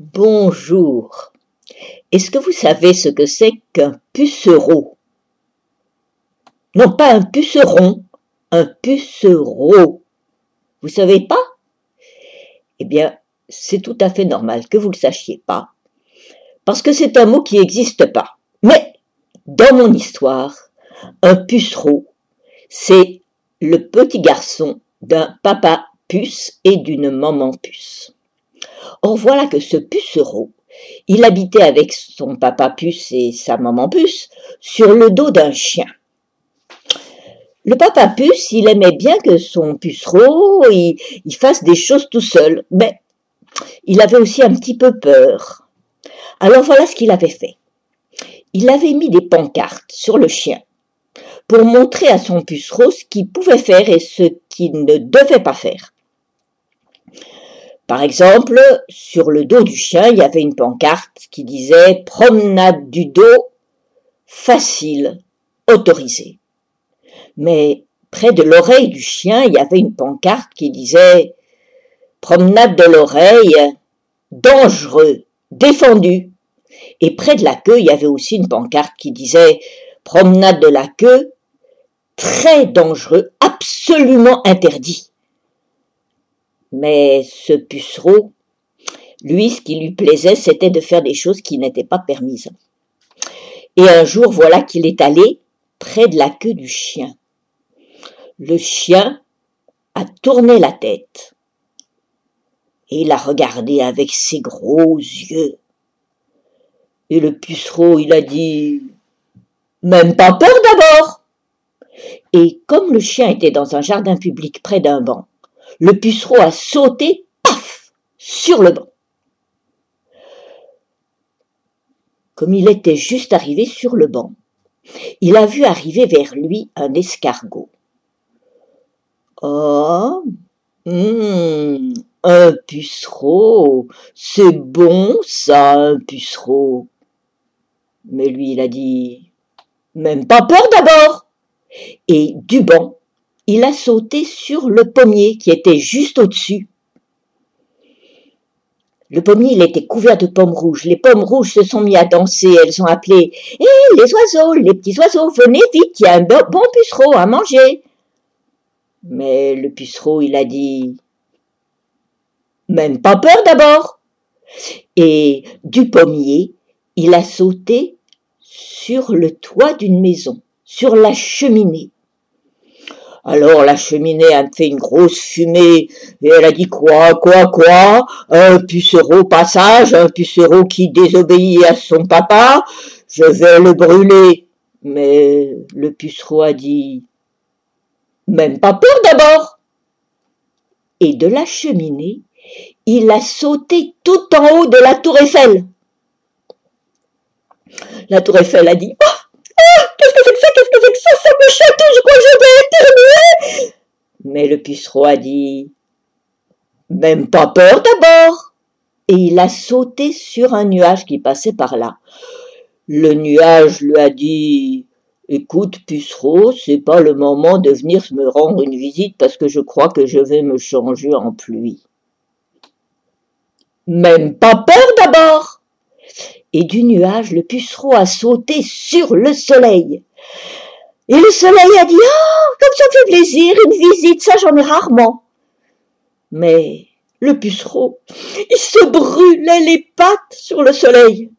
Bonjour. Est-ce que vous savez ce que c'est qu'un pucereau? Non, pas un puceron, un pucereau. Vous savez pas? Eh bien, c'est tout à fait normal que vous le sachiez pas, parce que c'est un mot qui n'existe pas. Mais, dans mon histoire, un pucereau, c'est le petit garçon d'un papa puce et d'une maman puce. Or voilà que ce pucereau, il habitait avec son papa puce et sa maman puce sur le dos d'un chien. Le papa puce, il aimait bien que son pucereau, il, fasse des choses tout seul, mais il avait aussi un petit peu peur. Alors voilà ce qu'il avait fait. Il avait mis des pancartes sur le chien pour montrer à son pucereau ce qu'il pouvait faire et ce qu'il ne devait pas faire. Par exemple, sur le dos du chien, il y avait une pancarte qui disait promenade du dos facile, autorisée. Mais près de l'oreille du chien, il y avait une pancarte qui disait promenade de l'oreille dangereux, défendu. Et près de la queue, il y avait aussi une pancarte qui disait promenade de la queue très dangereux, absolument interdit. Mais ce pucereau, lui, ce qui lui plaisait, c'était de faire des choses qui n'étaient pas permises. Et un jour, voilà qu'il est allé près de la queue du chien. Le chien a tourné la tête et il a regardé avec ses gros yeux. Et le pucereau, il a dit Même pas peur d'abord Et comme le chien était dans un jardin public près d'un banc, le pucereau a sauté, paf, sur le banc. Comme il était juste arrivé sur le banc, il a vu arriver vers lui un escargot. Oh, un pucereau, c'est bon ça, un pucereau. Mais lui, il a dit, même pas peur d'abord. Et du banc, il a sauté sur le pommier qui était juste au-dessus. Le pommier, il était couvert de pommes rouges. Les pommes rouges se sont mis à danser. Elles ont appelé Hé, les oiseaux, les petits oiseaux, venez vite, il y a un bon pucereau à manger. Mais le pucereau, il a dit Même pas peur d'abord. Et du pommier, il a sauté sur le toit d'une maison, sur la cheminée. Alors la cheminée a fait une grosse fumée et elle a dit quoi, quoi, quoi? Un pucereau passage, un pucereau qui désobéit à son papa, je vais le brûler. Mais le pucereau a dit même pas peur d'abord. Et de la cheminée, il a sauté tout en haut de la tour Eiffel. La tour Eiffel a dit oh qu'est-ce que c'est que ça Qu'est-ce que c'est que ça Ça me chatouille, je crois que je vais Mais le pucereau a dit Même pas peur d'abord Et il a sauté sur un nuage qui passait par là. Le nuage lui a dit Écoute, pucereau, c'est pas le moment de venir me rendre une visite parce que je crois que je vais me changer en pluie. Même pas peur d'abord et du nuage le pucereau a sauté sur le soleil. Et le soleil a dit Oh, comme ça fait plaisir, une visite, ça j'en ai rarement. Mais le pucereau, il se brûlait les pattes sur le soleil.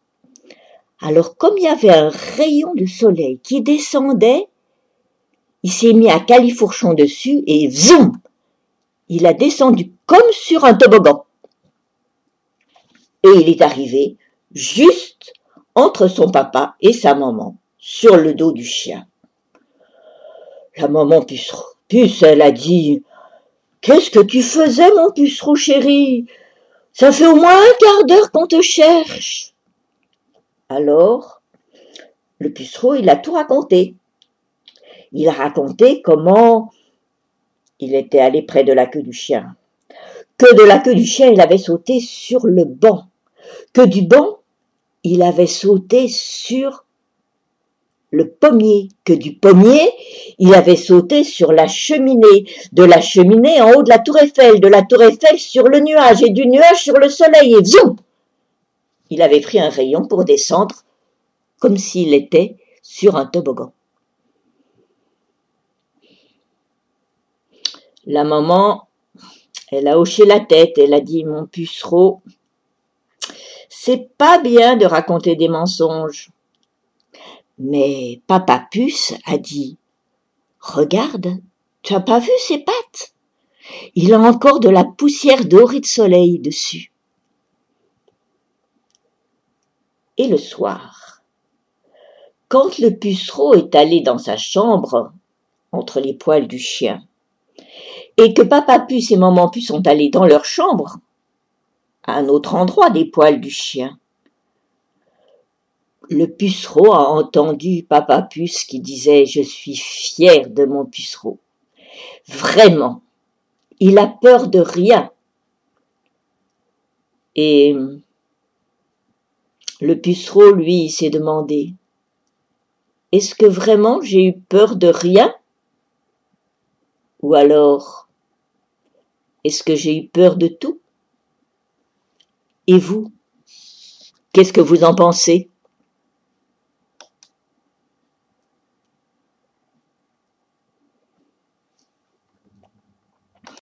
Alors comme il y avait un rayon de soleil qui descendait, il s'est mis à califourchon dessus et zoom Il a descendu comme sur un toboggan. Et il est arrivé juste entre son papa et sa maman, sur le dos du chien. La maman puce, elle a dit Qu'est-ce que tu faisais, mon pucereau chéri? Ça fait au moins un quart d'heure qu'on te cherche. Alors, le pucereau, il a tout raconté. Il a raconté comment il était allé près de la queue du chien, que de la queue du chien il avait sauté sur le banc, que du banc il avait sauté sur le pommier, que du pommier, il avait sauté sur la cheminée, de la cheminée en haut de la tour Eiffel, de la tour Eiffel sur le nuage, et du nuage sur le soleil, et zoom Il avait pris un rayon pour descendre comme s'il était sur un toboggan. La maman, elle a hoché la tête, elle a dit Mon pucereau, c'est pas bien de raconter des mensonges. Mais Papa Puce a dit Regarde, tu as pas vu ses pattes? Il a encore de la poussière dorée de soleil dessus. Et le soir, quand le pucereau est allé dans sa chambre, entre les poils du chien, et que Papa Puce et Maman Puce sont allés dans leur chambre, à un autre endroit des poils du chien, le pucereau a entendu Papa Puce qui disait Je suis fier de mon pucereau. Vraiment, il a peur de rien. Et le pucereau, lui, s'est demandé Est-ce que vraiment j'ai eu peur de rien? Ou alors, est-ce que j'ai eu peur de tout? Et vous Qu'est-ce que vous en pensez